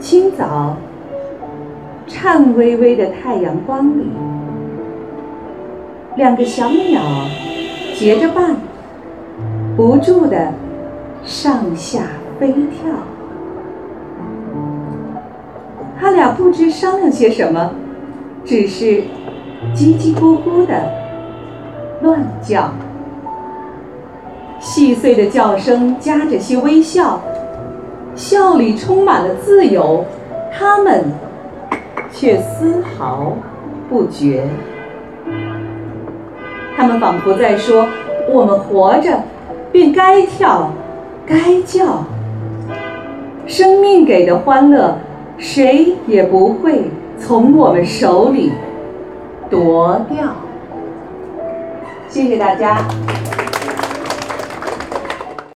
清早，颤巍巍的太阳光里，两个小鸟结着伴，不住地上下飞跳。他俩不知商量些什么，只是叽叽咕咕地乱叫。细碎的叫声夹着些微笑，笑里充满了自由，他们却丝毫不觉。他们仿佛在说：“我们活着，便该跳，该叫。生命给的欢乐，谁也不会从我们手里夺掉。”谢谢大家。